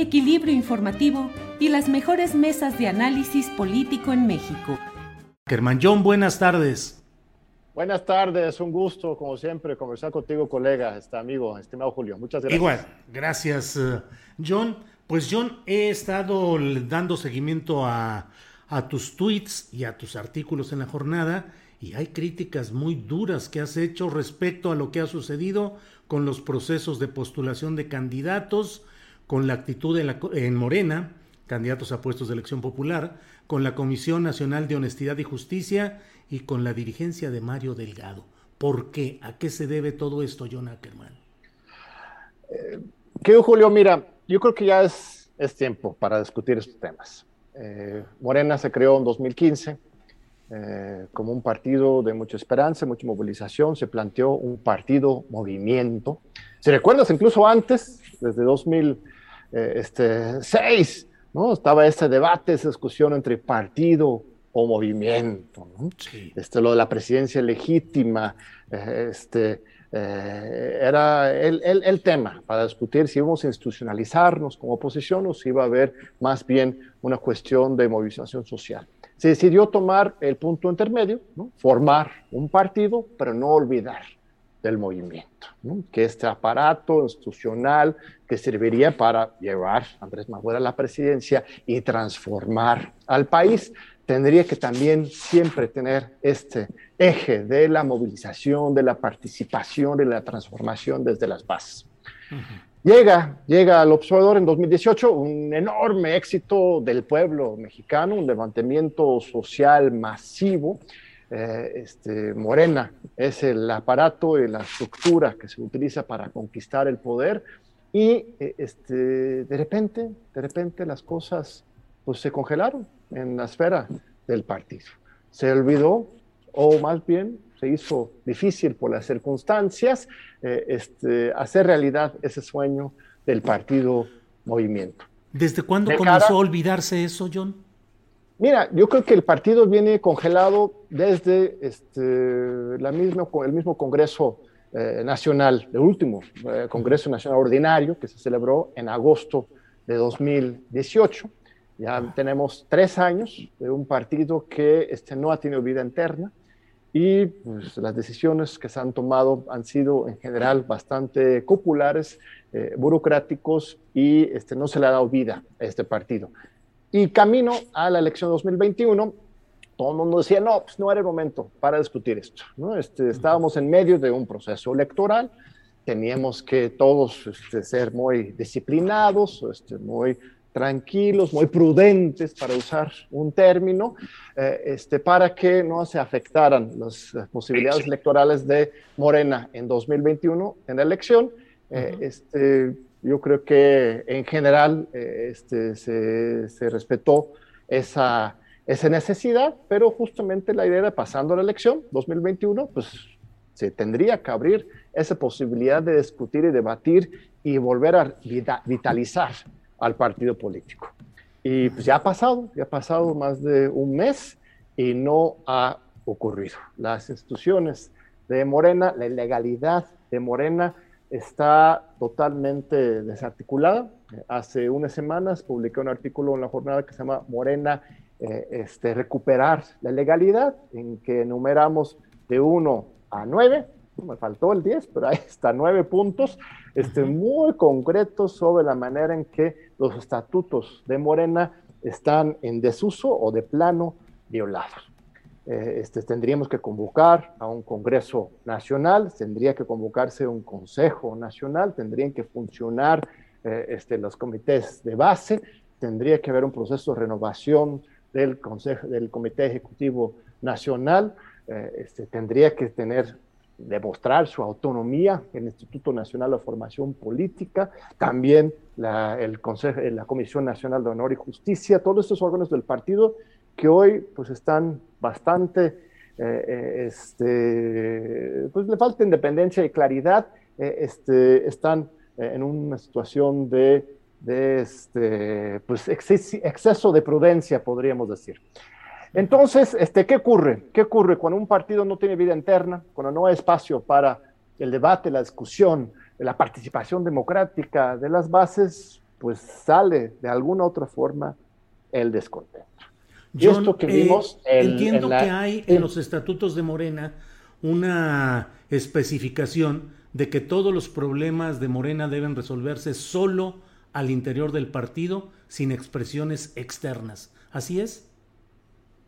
equilibrio informativo y las mejores mesas de análisis político en México. Germán John, buenas tardes. Buenas tardes, un gusto, como siempre, conversar contigo, colega, este amigo, estimado Julio. Muchas gracias. Igual, gracias, eh, John. Pues, John, he estado dando seguimiento a, a tus tweets y a tus artículos en la jornada y hay críticas muy duras que has hecho respecto a lo que ha sucedido con los procesos de postulación de candidatos, con la actitud en, Morena, candidatos a puestos de elección popular, con la Comisión Nacional de Honestidad y Justicia y con la dirigencia de Mario Delgado. ¿Por qué? ¿A qué se debe todo esto, John Ackerman? Eh, Julio, mira, yo creo que ya es, es tiempo para discutir estos temas. Eh, Morena se creó en 2015 eh, como un partido de mucha esperanza, mucha movilización, se planteó un partido movimiento. Si recuerdas, incluso antes, desde 2006, ¿no? estaba ese debate, esa discusión entre partido o movimiento. ¿no? Sí. Este, lo de la presidencia legítima, eh, este, eh, era el, el, el, tema para discutir si íbamos a institucionalizarnos como oposición o si iba a haber más bien una cuestión de movilización social se decidió tomar el punto intermedio, ¿no? formar un partido, pero no olvidar del movimiento, ¿no? que este aparato institucional que serviría para llevar a Andrés Manuel a la presidencia y transformar al país, tendría que también siempre tener este eje de la movilización, de la participación, de la transformación desde las bases. Uh -huh. Llega, llega al observador en 2018 un enorme éxito del pueblo mexicano, un levantamiento social masivo. Eh, este, Morena es el aparato y la estructura que se utiliza para conquistar el poder y eh, este, de repente, de repente las cosas pues, se congelaron en la esfera del partido. Se olvidó, o más bien se hizo difícil por las circunstancias eh, este, hacer realidad ese sueño del partido movimiento. ¿Desde cuándo de comenzó cara, a olvidarse eso, John? Mira, yo creo que el partido viene congelado desde este, la misma, el mismo Congreso eh, Nacional, el último eh, Congreso Nacional Ordinario que se celebró en agosto de 2018. Ya tenemos tres años de un partido que este, no ha tenido vida interna, y pues, las decisiones que se han tomado han sido en general bastante populares, eh, burocráticos y este, no se le ha dado vida a este partido. Y camino a la elección 2021, todo el mundo decía, no, pues no era el momento para discutir esto. ¿no? Este, estábamos en medio de un proceso electoral, teníamos que todos este, ser muy disciplinados, este, muy tranquilos, muy prudentes, para usar un término, eh, este, para que no se afectaran las, posibilidades electorales de Morena en 2021 en la elección. Eh, uh -huh. este, yo creo que en general eh, este, se, se, respetó esa, esa necesidad, pero justamente la idea era pasando la elección 2021, pues se tendría que abrir esa posibilidad de discutir y debatir y volver a vitalizar al partido político. Y pues ya ha pasado, ya ha pasado más de un mes y no ha ocurrido. Las instituciones de Morena, la ilegalidad de Morena está totalmente desarticulada. Hace unas semanas publiqué un artículo en la jornada que se llama Morena, eh, este, recuperar la legalidad, en que enumeramos de 1 a 9, me faltó el 10, pero ahí está, 9 puntos este, muy concretos sobre la manera en que los estatutos de Morena están en desuso o de plano violados. Eh, este, tendríamos que convocar a un Congreso Nacional, tendría que convocarse un Consejo Nacional, tendrían que funcionar eh, este, los comités de base, tendría que haber un proceso de renovación del, consejo, del Comité Ejecutivo Nacional, eh, este, tendría que tener demostrar su autonomía el Instituto Nacional de Formación Política, también el Consejo, la Comisión Nacional de Honor y Justicia, todos estos órganos del partido que hoy pues están bastante, eh, eh, este, pues le falta independencia y claridad, eh, este, están en una situación de, este, pues exceso de prudencia, podríamos decir. Entonces, ¿qué ocurre? ¿Qué ocurre cuando un partido no tiene vida interna, cuando no hay espacio para el debate, la discusión, la participación democrática de las bases? Pues sale de alguna otra forma el descontento. Yo esto que vimos eh, entiendo que hay en los estatutos de Morena una especificación de que todos los problemas de Morena deben resolverse solo al interior del partido sin expresiones externas. ¿Así es?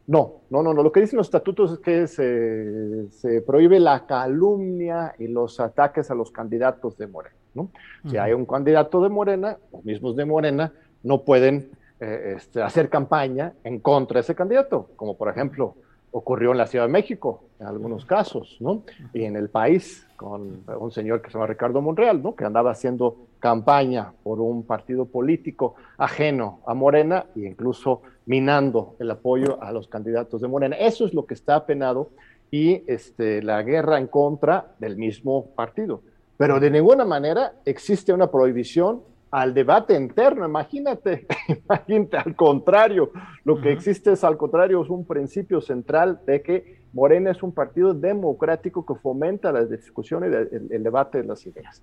No, no, no, no. Lo que dicen los estatutos es que se, prohíbe la calumnia y los ataques a los candidatos de Morena. ¿no? Si hay un candidato de Morena, los mismos de Morena no pueden eh, este, hacer campaña en contra de ese candidato, como por ejemplo ocurrió en la Ciudad de México, en algunos casos, ¿no? Y en el país, con un señor que se llama Ricardo Monreal, ¿no? Que andaba haciendo campaña por un partido político ajeno a Morena e incluso minando el apoyo a los candidatos de Morena. Eso es lo que está apenado y este, la guerra en contra del mismo partido. Pero de ninguna manera existe una prohibición al debate interno. Imagínate, imagínate, al contrario, lo que existe es al contrario, es un principio central de que Morena es un partido democrático que fomenta la discusión y el, debate de las ideas.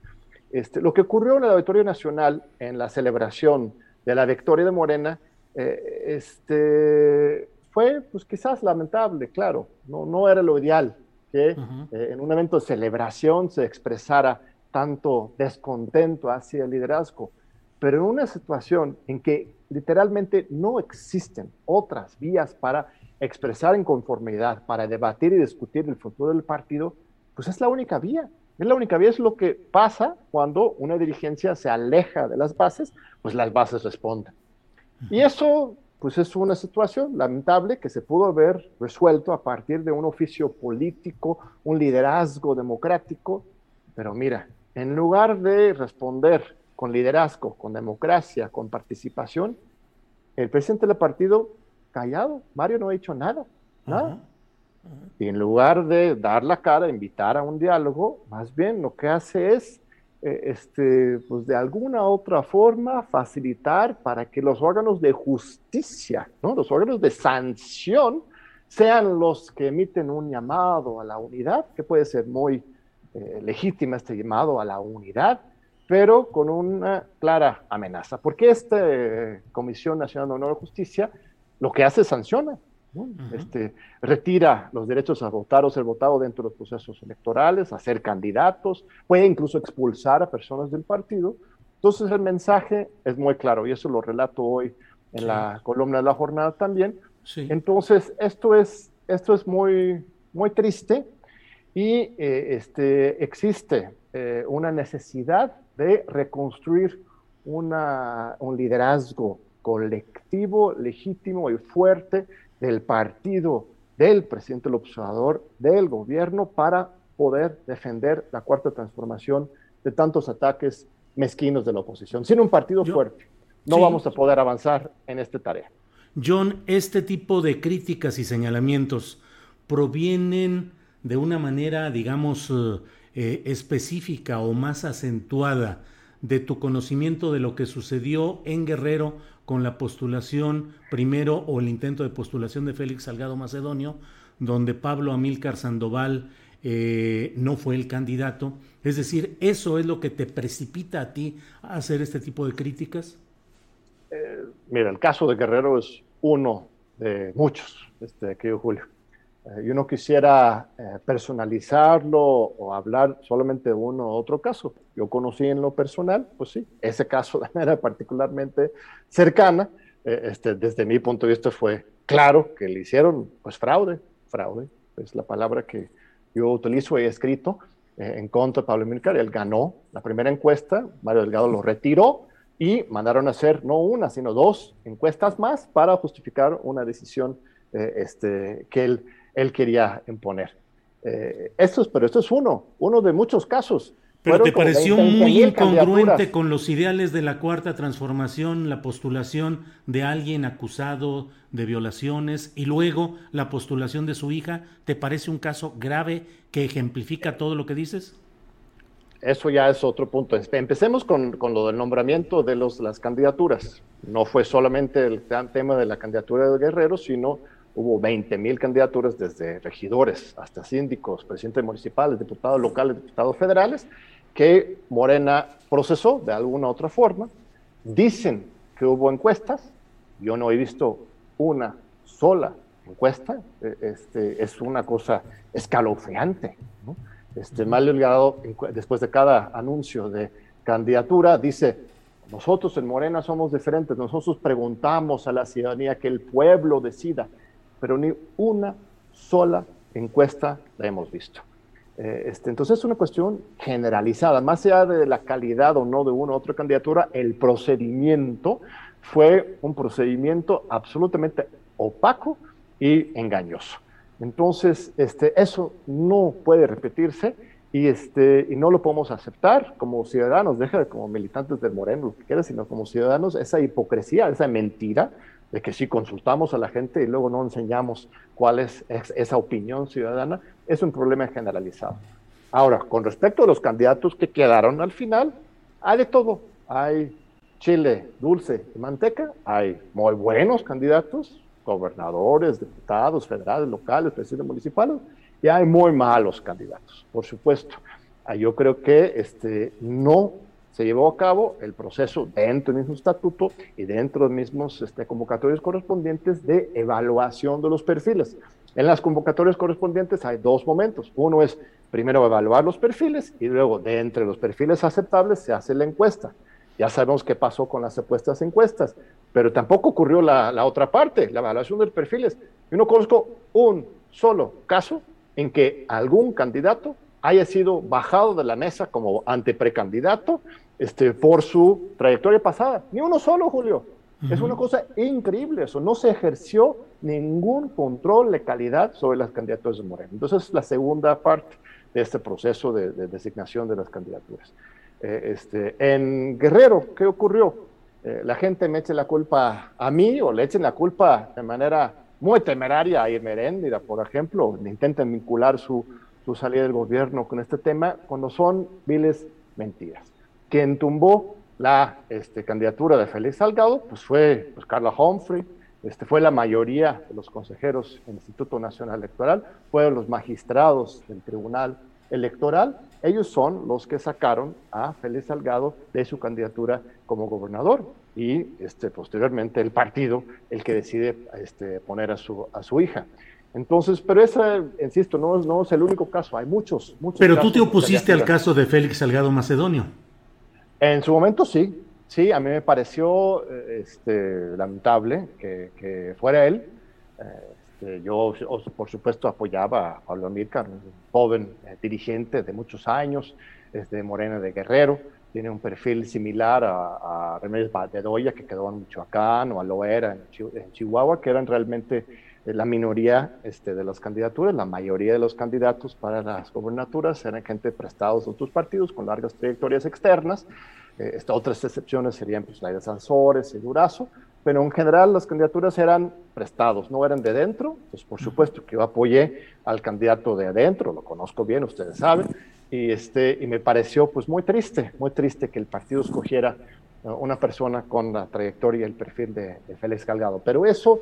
Este, lo que ocurrió en el Auditorio Nacional en la celebración de la victoria de Morena eh, este, fue pues quizás lamentable, claro, no, no era lo ideal que eh, en un evento de celebración se expresara tanto descontento hacia el liderazgo pero en una situación en que literalmente no existen otras vías para expresar inconformidad, para debatir y discutir el futuro del partido, pues es la única vía. Es la única vía, es lo que pasa cuando una dirigencia se aleja de las bases, pues las bases responden. Y eso, pues es una situación lamentable que se pudo haber resuelto a partir de un oficio político, un liderazgo democrático, pero mira, en lugar de responder con liderazgo, con democracia, con participación, el presidente del partido callado, Mario no ha dicho nada, nada. Y en lugar de dar la cara, invitar a un diálogo, más bien lo que hace es, eh, este, pues de alguna otra forma, facilitar para que los órganos de justicia, ¿no? los órganos de sanción, sean los que emiten un llamado a la unidad, que puede ser muy eh, legítima este llamado a la unidad, pero con una clara amenaza, porque esta eh, Comisión Nacional de Honor y Justicia lo que hace es sanciona, este, retira los derechos a votar o ser votado dentro de los procesos electorales, a ser candidatos, puede incluso expulsar a personas del partido. Entonces el mensaje es muy claro y eso lo relato hoy en la columna de la jornada también. Entonces esto es, esto es muy, muy triste y eh, este, existe eh, una necesidad de reconstruir una, un liderazgo colectivo, legítimo y fuerte del partido, del presidente del observador, del gobierno, para poder defender la cuarta transformación de tantos ataques mezquinos de la oposición. Sin un partido fuerte, no vamos a poder avanzar en esta tarea. John, este tipo de críticas y señalamientos provienen de una manera, digamos, eh, específica o más acentuada de tu conocimiento de lo que sucedió en Guerrero con la postulación primero o el intento de postulación de Félix Salgado Macedonio, donde Pablo Amílcar Sandoval eh, no fue el candidato. Es decir, ¿eso es lo que te precipita a ti a hacer este tipo de críticas? Eh, mira, el caso de Guerrero es uno de muchos, este, querido Julio. Eh, yo no quisiera personalizarlo o hablar solamente de uno u otro caso. Yo conocí en lo personal, pues sí, ese caso de manera particularmente cercana. este, desde mi punto de vista fue claro que le hicieron pues fraude, fraude, es la palabra que, yo utilizo y he escrito eh, en contra de Pablo Milcar. Él ganó la primera encuesta, Mario Delgado lo retiró y mandaron a hacer no una, sino dos encuestas más para justificar una decisión eh, este, que él, él quería imponer. Eh, esto es, pero esto es uno, uno de muchos casos. Pero te pareció muy incongruente con los ideales de la cuarta transformación, la postulación de alguien acusado de violaciones y luego la postulación de su hija. ¿Te parece un caso grave que ejemplifica todo lo que dices? Eso ya es otro punto. Empecemos con, con lo del nombramiento de los, las candidaturas. No fue solamente el tema de la candidatura de Guerrero, sino hubo 20 mil candidaturas desde regidores hasta síndicos, presidentes municipales, diputados locales, diputados federales, que Morena procesó de alguna u otra forma. Dicen que hubo encuestas, yo no he visto una sola encuesta, e, este, es una cosa escalofriante. ¿no? Este, Mario Delgado, después de cada anuncio de candidatura, dice, nosotros en Morena somos diferentes, nosotros preguntamos a la ciudadanía que el pueblo decida, pero ni una sola encuesta la hemos visto. Eh, este, entonces es una cuestión generalizada, más allá de la calidad o no de una u otra candidatura, el procedimiento fue un procedimiento absolutamente opaco y engañoso. Entonces, este, eso no puede repetirse y, este, y no lo podemos aceptar como ciudadanos, deja de como militantes del Moreno, lo que quieras, sino como ciudadanos, esa hipocresía, esa mentira de que si consultamos a la gente y luego no enseñamos cuál es, esa opinión ciudadana, es un problema generalizado. Ahora, con respecto a los candidatos que quedaron al final, hay de todo. Hay chile dulce y manteca, hay muy buenos candidatos, gobernadores, diputados federales, locales, presidentes municipales, y hay muy malos candidatos, por supuesto. Ah, yo creo que este, no se llevó a cabo el proceso dentro del mismo estatuto y dentro de los mismos este, convocatorios correspondientes de evaluación de los perfiles. En las convocatorias correspondientes hay dos momentos. Uno es primero evaluar los perfiles y luego de entre los perfiles aceptables se hace la encuesta. Ya sabemos qué pasó con las supuestas encuestas, pero tampoco ocurrió la, la otra parte, la evaluación de los perfiles. Yo no conozco un solo caso en que algún candidato haya sido bajado de la mesa como anteprecandidato este, por su trayectoria pasada. Ni uno solo, Julio. Es una cosa increíble eso. No se ejerció ningún control de calidad sobre las candidaturas de Moreno. Entonces, es la segunda parte de este proceso de, designación de las candidaturas. Eh, este, en Guerrero, ¿qué ocurrió? Eh, la gente me echa la culpa a mí o le echen la culpa de manera muy temeraria a Irmeréndira, por ejemplo, intentan vincular su, su salida del gobierno con este tema, cuando son viles mentiras quien tumbó la este, candidatura de Félix Salgado, pues fue pues, Carla Humphrey, este, fue la mayoría de los consejeros del Instituto Nacional Electoral, fueron los magistrados del Tribunal Electoral, ellos son los que sacaron a Félix Salgado de su candidatura como gobernador y este, posteriormente el partido el que decide este, poner a su, a su hija. Entonces, pero ese, insisto, no, no es el único caso, hay muchos, muchos. Pero tú te opusiste al caso de Félix Salgado Macedonio. En su momento sí, sí, a mí me pareció eh, este, lamentable que, fuera él. Este, yo, por supuesto, apoyaba a Pablo Amílcar, un joven eh, dirigente de muchos años, es de Morena de Guerrero, tiene un perfil similar a, a Remedios Batedoya, que quedó en Michoacán, o a Loera en, Chihuahua, que eran realmente eh, la minoría este, de las candidaturas, la mayoría de los candidatos para las gobernaturas eran gente prestados de otros partidos con largas trayectorias externas. Eh, otras excepciones serían pues, la de Sansores y Durazo, pero en general las candidaturas eran prestados, no eran de dentro. Pues por supuesto que yo apoyé al candidato de adentro, lo conozco bien, ustedes saben, y, este, y me pareció pues muy triste, muy triste que el partido escogiera eh, una persona con la trayectoria y el perfil de, de Félix Galgado. Pero eso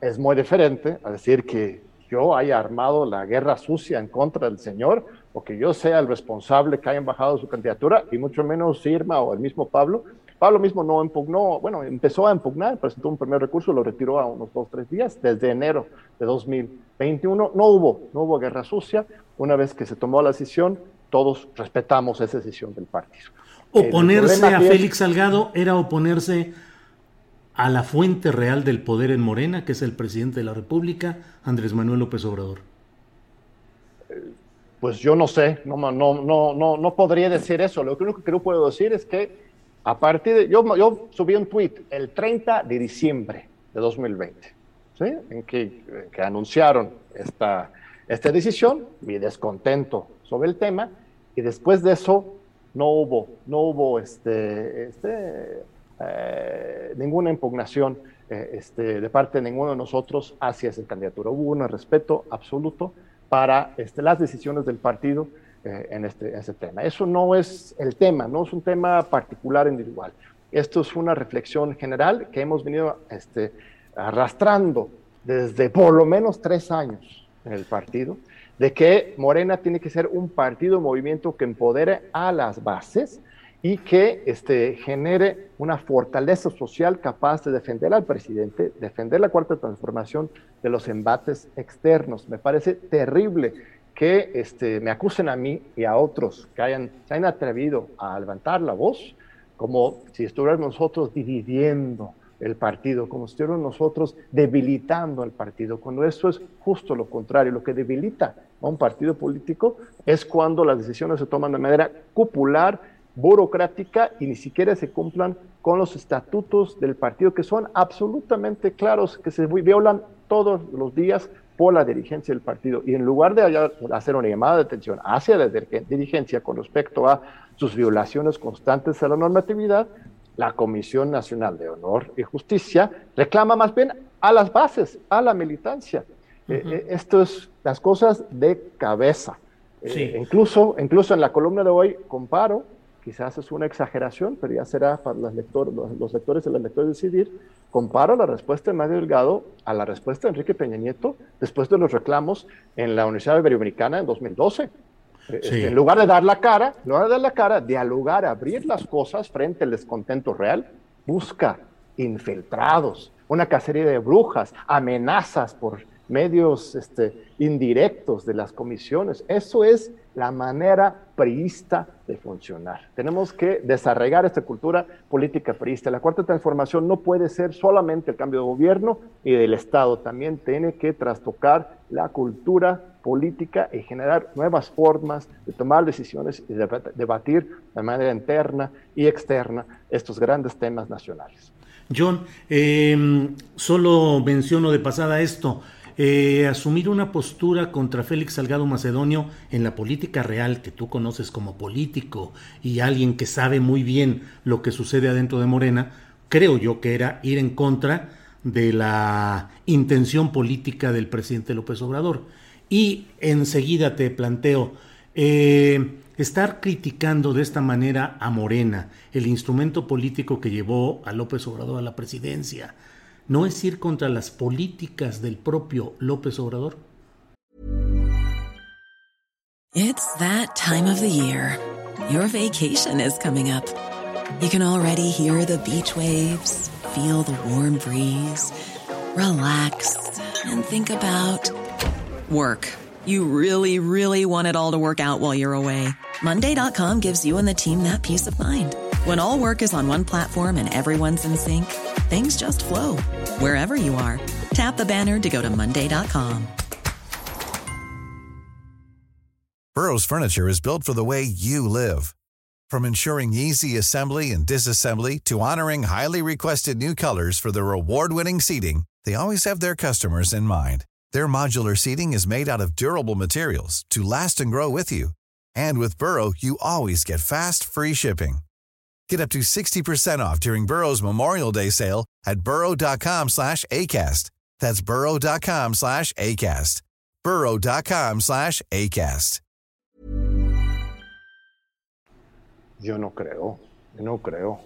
es muy diferente a decir que yo haya armado la guerra sucia en contra del señor o que yo sea el responsable que hayan bajado su candidatura, y mucho menos Irma o el mismo Pablo. Pablo mismo no impugnó, bueno, empezó a impugnar, presentó un primer recurso, lo retiró a unos dos, tres días, desde enero de 2021. No hubo, no hubo guerra sucia. Una vez que se tomó la decisión, todos respetamos esa decisión del partido. Oponerse a Félix Salgado era oponerse a la fuente real del poder en Morena, que es el presidente de la República, Andrés Manuel López Obrador. Pues yo no sé, no, no, no, no, no podría decir eso. Lo único que yo puedo decir es que a partir de, yo, yo subí un tweet el 30 de diciembre de 2020, ¿sí? en que, que anunciaron esta, esta decisión, mi descontento sobre el tema, y después de eso no hubo, no hubo este, este, eh, ninguna impugnación eh, este, de parte de ninguno de nosotros hacia esa candidatura. Hubo un respeto absoluto para este, las decisiones del partido eh, en, este, tema. Eso no es el tema, no es un tema particular individual. Esto es una reflexión general que hemos venido este, arrastrando desde por lo menos tres años en el partido de que Morena tiene que ser un partido, un movimiento que empodere a las bases y que este, genere una fortaleza social capaz de defender al presidente, defender la cuarta transformación de los embates externos. Me parece terrible que este, me acusen a mí y a otros que hayan, se hayan atrevido a levantar la voz como si estuviéramos nosotros dividiendo el partido, como si estuviéramos nosotros debilitando al partido, cuando eso es justo lo contrario, lo que debilita a un partido político es cuando las decisiones se toman de manera cupular, burocrática y ni siquiera se cumplan con los estatutos del partido que son absolutamente claros, que se violan todos los días por la dirigencia del partido. Y en lugar de hacer una llamada de atención hacia la dirigencia con respecto a sus violaciones constantes a la normatividad, la Comisión Nacional de Honor y Justicia reclama más bien a las bases, a la militancia. Eh, eh, esto es las cosas de cabeza. Eh, incluso, incluso en la columna de hoy comparo, quizás es una exageración, pero ya será para los, lectores, los, lectores y las lectores decidir, comparo la respuesta de Mario Delgado a la respuesta de Enrique Peña Nieto después de los reclamos en la Universidad Iberoamericana en 2012. Este, en lugar de dar la cara, en lugar de dar la cara, dialogar, abrir las cosas frente al descontento real, busca infiltrados, una cacería de brujas, amenazas por medios este, indirectos de las comisiones. Eso es la manera priista de funcionar. Tenemos que desarraigar esta cultura política priista. La cuarta transformación no puede ser solamente el cambio de gobierno y del Estado, también tiene que trastocar la cultura política y generar nuevas formas de tomar decisiones y de debatir de manera interna y externa estos grandes temas nacionales. John, em, solo menciono de pasada esto. Eh, asumir una postura contra Félix Salgado Macedonio en la política real que tú conoces como político y alguien que sabe muy bien lo que sucede adentro de Morena, creo yo que era ir en contra de la intención política del presidente López Obrador. Y enseguida te planteo, eh, estar criticando de esta manera a Morena, el instrumento político que llevó a López Obrador a la presidencia, ¿no es ir contra las políticas del propio López Obrador? It's that time of the year. Your vacation is coming up. You can already hear the beach waves, feel the warm breeze, relax and think about Work. You really, really want it all to work out while you're away. Monday.com gives you and the team that peace of mind. When all work is on one platform and everyone's in sync, things just flow wherever you are. Tap the banner to go to Monday.com. Burrow's Furniture is built for the way you live. From ensuring easy assembly and disassembly to honoring highly requested new colors for their award winning seating, they always have their customers in mind. Their modular seating is made out of durable materials to last and grow with you. And with Burrow, you always get fast, free shipping. Get up to 60% off during Burrow's Memorial Day sale at burrow.com slash ACAST. That's burrow.com slash ACAST. burrow.com slash ACAST. Yo no creo, no creo.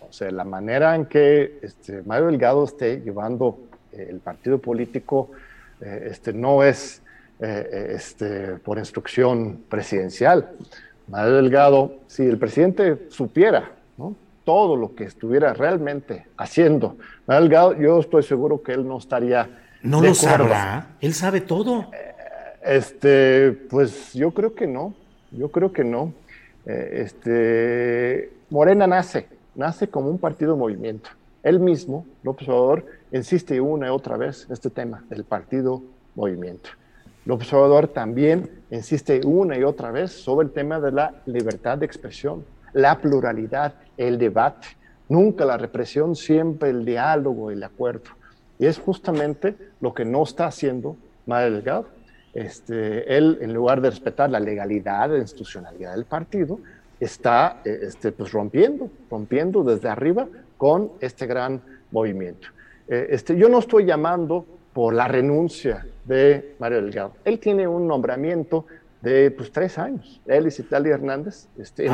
O sea, la manera en que este, Mario Delgado esté llevando el partido político este, no es este, por instrucción presidencial. Mario Delgado, si el presidente supiera todo lo que estuviera realmente haciendo, Delgado, yo estoy seguro que él no estaría. No lo sabrá, él sabe todo. Este, pues yo creo que no, yo creo que no. Este, Morena nace, nace como un partido movimiento. Él mismo, López Obrador, insiste una y otra vez en este tema del partido movimiento. López Obrador también insiste una y otra vez sobre el tema de la libertad de expresión, la pluralidad, el debate, nunca la represión, siempre el diálogo, el acuerdo. Y es justamente lo que no está haciendo Mario Delgado. Este, él, en lugar de respetar la legalidad, la institucionalidad del partido, está eh, este, pues rompiendo, rompiendo desde arriba con este gran movimiento. Eh, este, yo no estoy llamando por la renuncia de Mario Delgado. Él tiene un nombramiento de pues, tres años, él y Citalia Hernández, este,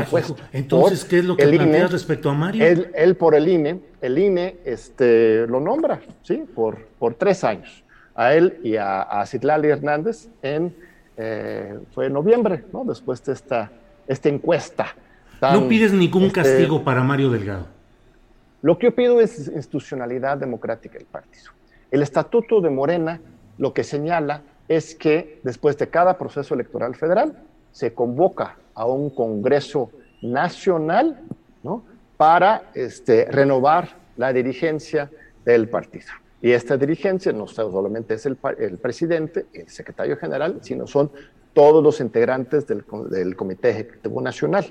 Entonces, ¿qué es lo que planteas respecto a Mario? Él, por el INE, el INE este, lo nombra, ¿sí? Por, por tres años, a él y a, a Hernández en, eh, fue en noviembre, ¿no? Después de esta, esta encuesta. no pides ningún este, castigo para Mario Delgado. Lo que yo pido es institucionalidad democrática del partido. El estatuto de Morena lo que señala es que después de cada proceso electoral federal se convoca a un Congreso Nacional para este, renovar la dirigencia del partido. Y esta dirigencia no solamente es el, presidente, el secretario general, sino son todos los integrantes del, del Comité Ejecutivo Nacional.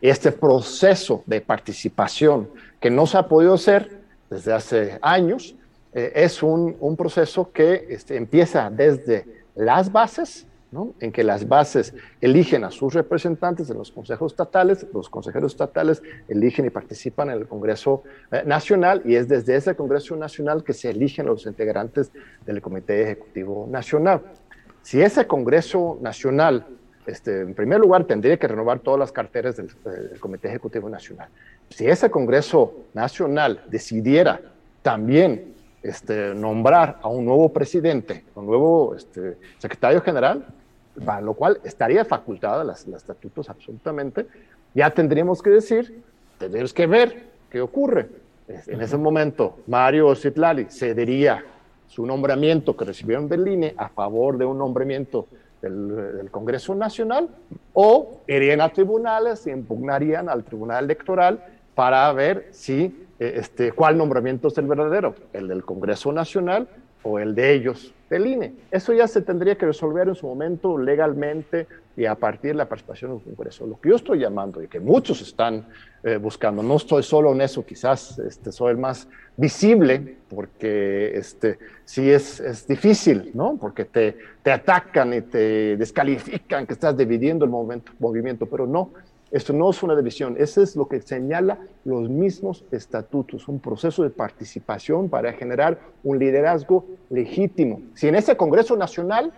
Este proceso de participación que no se ha podido hacer desde hace años, eh, es un, un, proceso que este, empieza desde las bases, en que las bases eligen a sus representantes en los consejos estatales, los consejeros estatales eligen y participan en el Congreso eh, Nacional y es desde ese Congreso Nacional que se eligen los integrantes del Comité Ejecutivo Nacional. Si ese Congreso Nacional este, en primer lugar, tendría que renovar todas las carteras del, Comité Ejecutivo Nacional. Si ese Congreso Nacional decidiera también este, nombrar a un nuevo presidente, un nuevo este, secretario general, para lo cual estaría facultada los estatutos absolutamente, ya tendríamos que decir, tendríamos que ver qué ocurre. En ese momento, Mario Citlali cedería su nombramiento que recibió en Berlín a favor de un nombramiento del, Congreso Nacional o irían a tribunales y impugnarían al Tribunal Electoral para ver si, este, cuál nombramiento es el verdadero, el del Congreso Nacional o el de ellos, del INE. Eso ya se tendría que resolver en su momento legalmente y a partir de la participación en el Congreso. Lo que yo estoy llamando y que muchos están eh, buscando, no estoy solo en eso, quizás este, soy el más visible, porque este, sí es, es difícil, ¿no? Porque te, te atacan y te descalifican que estás dividiendo el movimiento, movimiento, pero no, esto no es una división, eso es lo que señala los mismos estatutos, un proceso de participación para generar un liderazgo legítimo. Si en ese Congreso Nacional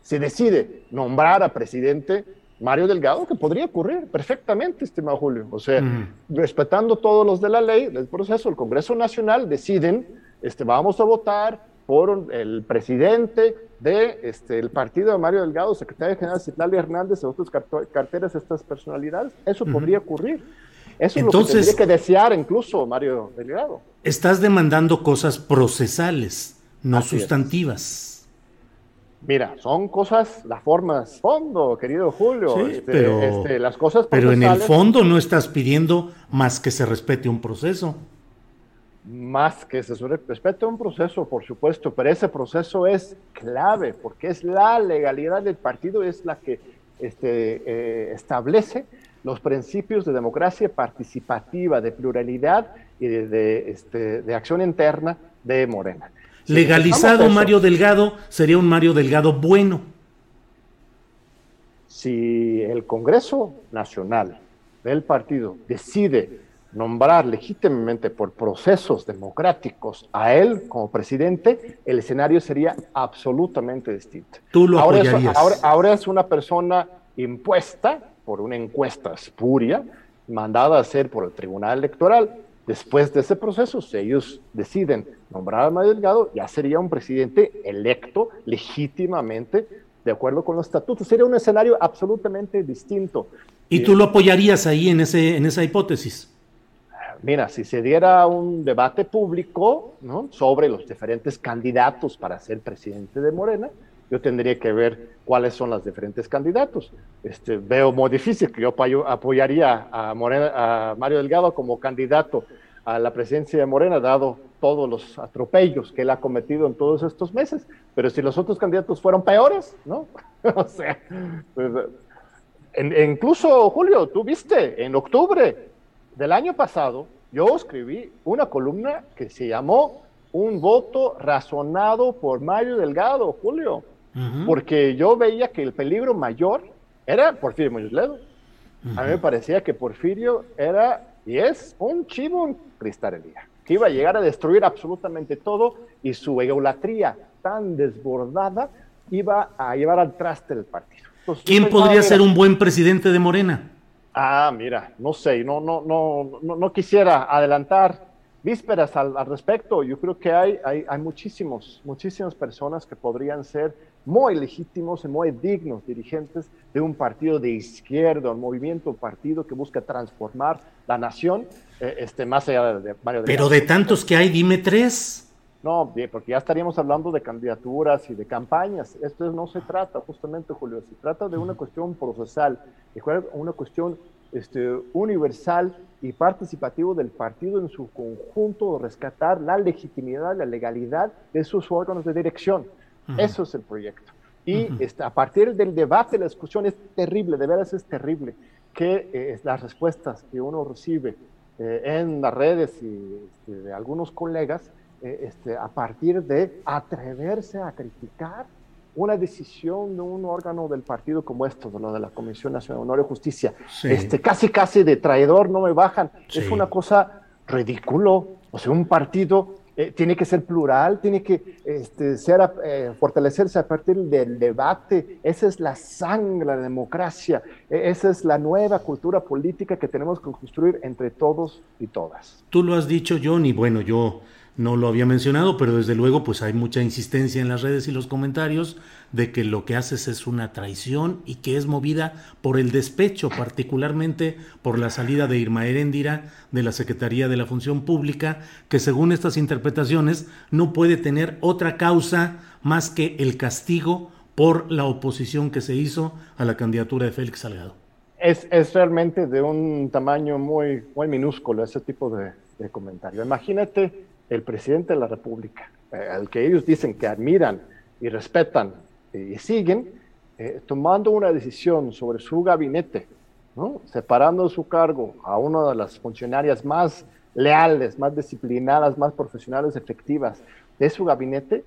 se decide nombrar a presidente Mario Delgado, que podría ocurrir perfectamente, estimado Julio, o sea, respetando todos los de la ley, el proceso, el Congreso Nacional deciden, este, vamos a votar por el presidente del de, este, partido de Mario Delgado, secretario general Citlali Hernández, y otras carteras, estas personalidades. Eso podría ocurrir. Eso es lo que tendría que desear incluso Mario Delgado. Estás demandando cosas procesales, no sustantivas. Mira, son cosas, las formas, fondo, querido Julio. Este, pero, este, las cosas pero en el fondo no estás pidiendo más que se respete un proceso más que se respete un proceso, por supuesto, pero ese proceso es clave porque es la legalidad del partido, es la que este, eh, establece los principios de democracia participativa, de pluralidad y de, este, de acción interna de Morena. Legalizado Mario Delgado sería un Mario Delgado bueno. Si el Congreso Nacional del partido decide nombrar legítimamente por procesos democráticos a él como presidente, el escenario sería absolutamente distinto. Tú lo ahora es, ahora, es una persona impuesta por una encuesta espuria, mandada a hacer por el Tribunal Electoral, Después de ese proceso, si ellos deciden nombrar a Mario Delgado, ya sería un presidente electo legítimamente de acuerdo con los estatutos. Sería un escenario absolutamente distinto. ¿Y tú lo apoyarías ahí en, ese, en esa hipótesis? Mira, si se diera un debate público ¿no? sobre los diferentes candidatos para ser presidente de Morena, yo tendría que ver cuáles son los diferentes candidatos. Este, veo muy difícil que yo apoyaría a, Morena, a Mario Delgado como candidato a la presidencia de Morena, dado todos los atropellos que él ha cometido en todos estos meses. Pero si los otros candidatos fueron peores, ¿no? o sea, pues, incluso, Julio, tú viste, en octubre del año pasado, yo escribí una columna que se llamó Un voto razonado por Mario Delgado, Julio porque yo veía que el peligro mayor era Porfirio Muñoz Ledo. A mí me parecía que Porfirio era y es un chivo en cristalería, que iba a llegar a destruir absolutamente todo y su egolatría tan desbordada iba a llevar al traste del partido. ¿Quién podría ser un buen presidente de Morena? Ah, mira, no sé, no, no, no, no, no quisiera adelantar vísperas al, respecto. Yo creo que hay, hay, hay muchísimos, muchísimas personas que podrían ser muy legítimos y muy dignos dirigentes de un partido de izquierda, un movimiento, un partido que busca transformar la nación, eh, este, más allá de, varios Pero de tantos que hay, dime tres. No, porque ya estaríamos hablando de candidaturas y de campañas. Esto no se trata justamente, Julio, se trata de una cuestión procesal, de una cuestión este, universal y participativo del partido en su conjunto, rescatar la legitimidad, la legalidad de sus órganos de dirección. Eso es el proyecto. Y este, a partir del debate, la discusión es terrible, de veras es terrible, que eh, las respuestas que uno recibe eh, en las redes y este, de algunos colegas, este, a partir de atreverse a criticar una decisión de un órgano del partido como esto, de lo de la Comisión Nacional de Honor y Justicia, este, casi casi de traidor, no me bajan, es una cosa ridículo, o sea, un partido eh, tiene que ser plural, tiene que este, ser, eh, fortalecerse a partir del debate. Esa es la sangre, la democracia. E, esa es la nueva cultura política que tenemos que construir entre todos y todas. Tú lo has dicho, John, y bueno, yo no lo había mencionado, pero desde luego pues hay mucha insistencia en las redes y los comentarios de que lo que haces es una traición y que es movida por el despecho, particularmente por la salida de Irma Heréndira de la Secretaría de la Función Pública, que según estas interpretaciones no puede tener otra causa más que el castigo por la oposición que se hizo a la candidatura de Félix Salgado. Es, es realmente de un tamaño muy, muy minúsculo ese tipo de, de comentario. Imagínate el presidente de la República, eh, al que ellos dicen que admiran y respetan y siguen, eh, tomando una decisión sobre su gabinete, ¿no? separando su cargo a una de las funcionarias más leales, más disciplinadas, más profesionales, efectivas de su gabinete,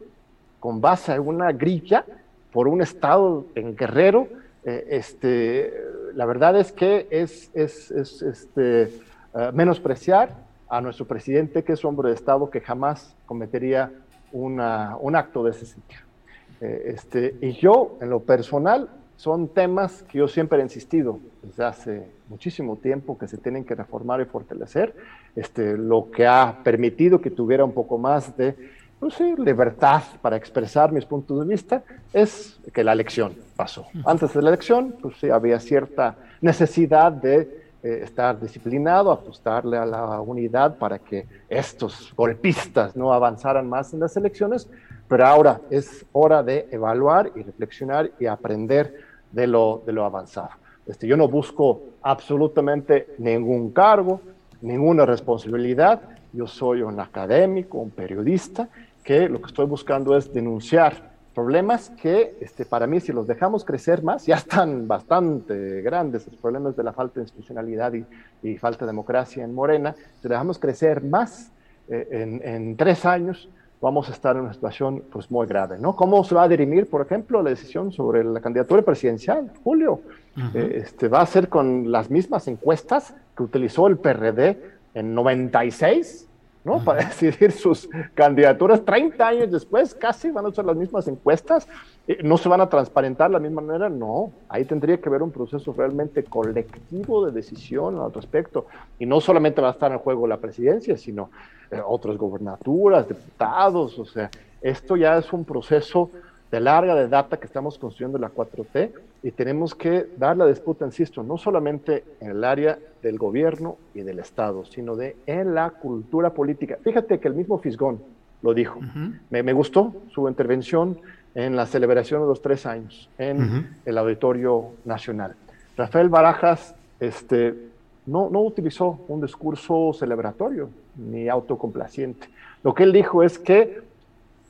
con base en una grilla por un estado en Guerrero, eh, este, la verdad es que es, es, es este, menospreciar a nuestro presidente, que es hombre de Estado, que jamás cometería una, un acto de ese sentido. Eh, este, y yo, en lo personal, son temas que yo siempre he insistido desde hace muchísimo tiempo que se tienen que reformar y fortalecer, este, lo que ha permitido que tuviera un poco más de pues sí, libertad para expresar mis puntos de vista, es que la elección pasó. Antes de la elección, pues sí, había cierta necesidad de eh, estar disciplinado, apostarle a la unidad para que estos golpistas no avanzaran más en las elecciones, pero ahora es hora de evaluar y reflexionar y aprender de lo, de lo avanzado. Este, yo no busco absolutamente ningún cargo, ninguna responsabilidad, yo soy un académico, un periodista, que lo que estoy buscando es denunciar problemas que este, para mí si los dejamos crecer más, ya están bastante grandes los problemas de la falta de institucionalidad y, falta de democracia en Morena, si dejamos crecer más eh, en, en, tres años, vamos a estar en una situación pues, muy grave. ¿no? ¿Cómo se va a dirimir, por ejemplo, la decisión sobre la candidatura presidencial, Julio? Eh, este, ¿Va a ser con las mismas encuestas que utilizó el PRD en 96? ¿No? Para decidir sus candidaturas. 30 años después, casi van a ser las mismas encuestas, eh, no se van a transparentar de la misma manera, no, ahí tendría que haber un proceso realmente colectivo de decisión al respecto, y no solamente va a estar en juego la presidencia, sino eh, otras gobernaturas, diputados, o sea, esto ya es un proceso de larga de data que estamos construyendo la 4T y tenemos que dar la disputa, insisto, no solamente en el área del gobierno y del Estado, sino de en la cultura política. Fíjate que el mismo Fisgón lo dijo. me, me, gustó su intervención en la celebración de los tres años en el Auditorio Nacional. Rafael Barajas este, no, no utilizó un discurso celebratorio ni autocomplaciente. Lo que él dijo es que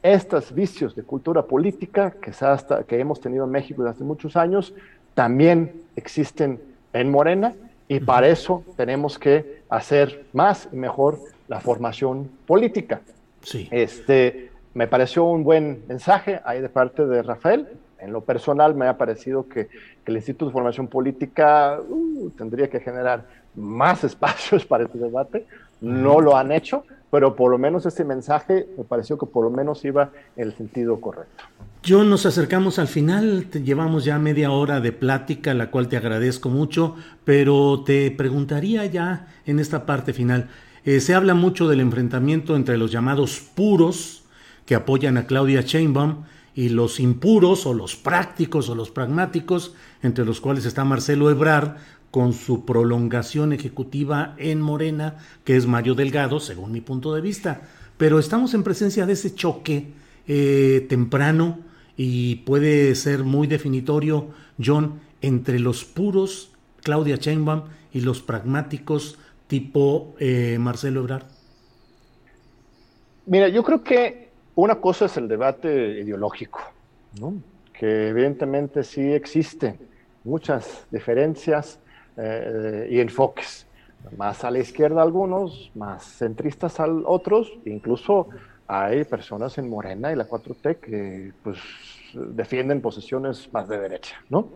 estos vicios de cultura política que, hasta, que hemos tenido en México desde hace muchos años también existen en Morena y para eso tenemos que hacer más y mejor la formación política. Sí. Este, me pareció un buen mensaje ahí de parte de Rafael. En lo personal me ha parecido que, el Instituto de Formación Política uh, tendría que generar más espacios para este debate. No lo han hecho, pero por lo menos ese mensaje me pareció que por lo menos iba en el sentido correcto. Yo nos acercamos al final, llevamos ya media hora de plática, la cual te agradezco mucho, pero te preguntaría ya en esta parte final, eh, se habla mucho del enfrentamiento entre los llamados puros, que apoyan a Claudia Sheinbaum, y los impuros o los prácticos o los pragmáticos, entre los cuales está Marcelo Ebrard, con su prolongación ejecutiva en Morena, que es Mario Delgado, según mi punto de vista. Pero estamos en presencia de ese choque eh, temprano y puede ser muy definitorio, John, entre los puros Claudia Sheinbaum y los pragmáticos tipo eh, Marcelo Ebrard. Mira, yo creo que una cosa es el debate ideológico, que evidentemente sí existen muchas diferencias eh, y enfoques. Más a la izquierda algunos, más centristas al otros, incluso hay personas en Morena y la 4T que pues, defienden posiciones más de derecha. ¿no?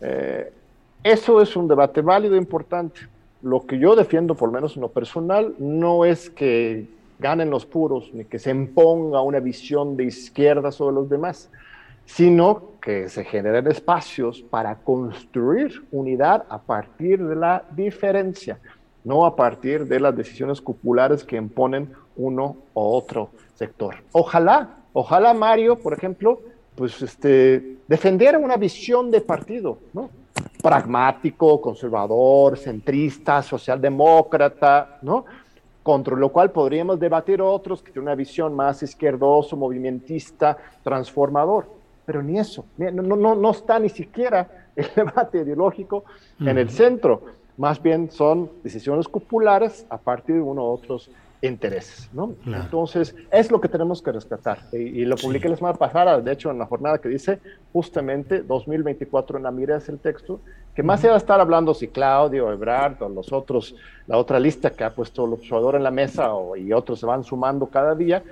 Eh, eso es un debate válido e importante. Lo que yo defiendo, por lo menos en lo personal, no es que ganen los puros, ni que se imponga una visión de izquierda sobre los demás sino que se generen espacios para construir unidad a partir de la diferencia, no a partir de las decisiones populares que imponen uno o otro sector. Ojalá, ojalá Mario, por ejemplo, pues este, defendiera una visión de partido, pragmático, conservador, centrista, socialdemócrata, ¿no? contra lo cual podríamos debatir otros que tienen una visión más izquierdoso, movimentista, transformador pero ni eso, no, no, no está ni siquiera el debate ideológico en el centro, más bien son decisiones populares a partir de uno u otros intereses, ¿no? Entonces, es lo que tenemos que rescatar. Y, lo publiqué la semana pasada, de hecho, en la jornada que dice justamente 2024 en la mira es el texto, que más allá de estar hablando si Claudio, Ebrard o los otros, la otra lista que ha puesto el observador en la mesa o, y otros se van sumando cada día,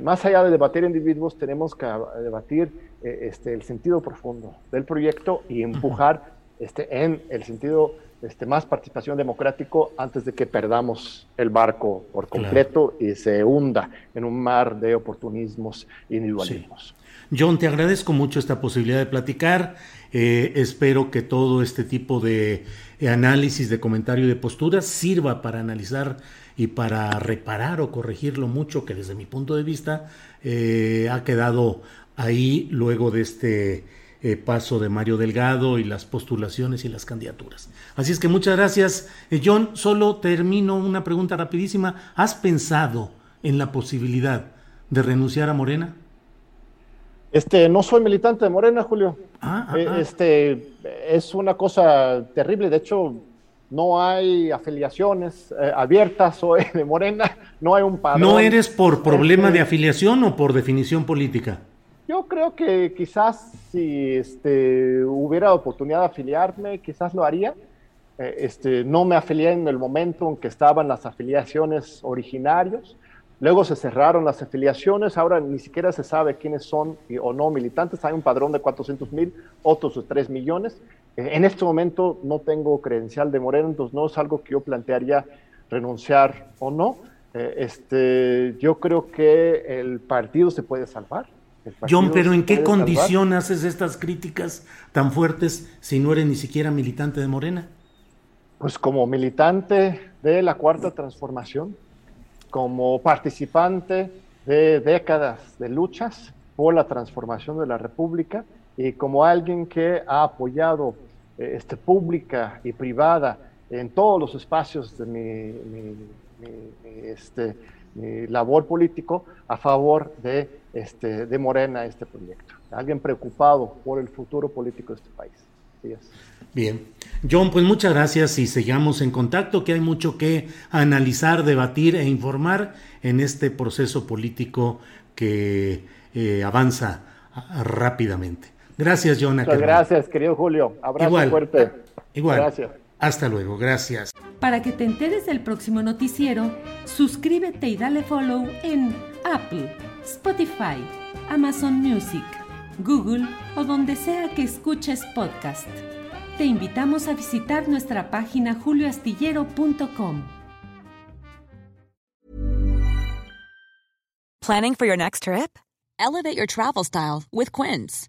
más allá de debatir individuos, tenemos que debatir eh, este, el sentido profundo del proyecto y empujar este, en el sentido este, más participación democrático antes de que perdamos el barco por completo y se hunda en un mar de oportunismos e individualismos. John, te agradezco mucho esta posibilidad de platicar. Eh, espero que todo este tipo de análisis, de comentario, de posturas sirva para analizar y para reparar o corregir lo mucho que desde mi punto de vista eh, ha quedado ahí luego de este eh, paso de Mario Delgado y las postulaciones y las candidaturas. Así es que muchas gracias. Eh, John, solo termino una pregunta rapidísima. ¿Has pensado en la posibilidad de renunciar a Morena? Este, no soy militante de Morena, Julio. Ah, ah, ah. Este, es una cosa terrible. De hecho, no hay afiliaciones abiertas de Morena, no hay un padrón. ¿No eres por problema de afiliación o por definición política? Yo creo que quizás si este, hubiera oportunidad de afiliarme, quizás lo haría. Eh, este, no me afilié en el momento en que estaban las afiliaciones originarios. Luego se cerraron las afiliaciones, ahora ni siquiera se sabe quiénes son o no militantes. Hay un padrón de 400 mil, otros de 3 millones. En este momento no tengo credencial de Moreno, entonces no es algo que yo plantearía renunciar o no. eh, este, yo creo que el partido se puede salvar. John, pero ¿en qué condición haces estas críticas tan fuertes si no eres ni siquiera militante de Morena? Pues como militante de la Cuarta Transformación, como participante de décadas de luchas por la transformación de la República y como alguien que ha apoyado eh, este, pública y privada en todos los espacios de mi, este, labor político a favor de, este, de Morena, este proyecto. Alguien preocupado por el futuro político de este país. Bien. John, pues muchas gracias y sigamos en contacto, que hay mucho que analizar, debatir e informar en este proceso político que eh, avanza rápidamente. Gracias, John. Muchas gracias, querido Julio. Abrazo fuerte. Igual. Gracias. Hasta luego, gracias. Para que te enteres del próximo noticiero, suscríbete y dale follow en Apple, Spotify, Amazon Music, Google o donde sea que escuches podcast. Te invitamos a visitar nuestra página julioastillero.com. Planning for your next trip? Elevate your travel style with Quince.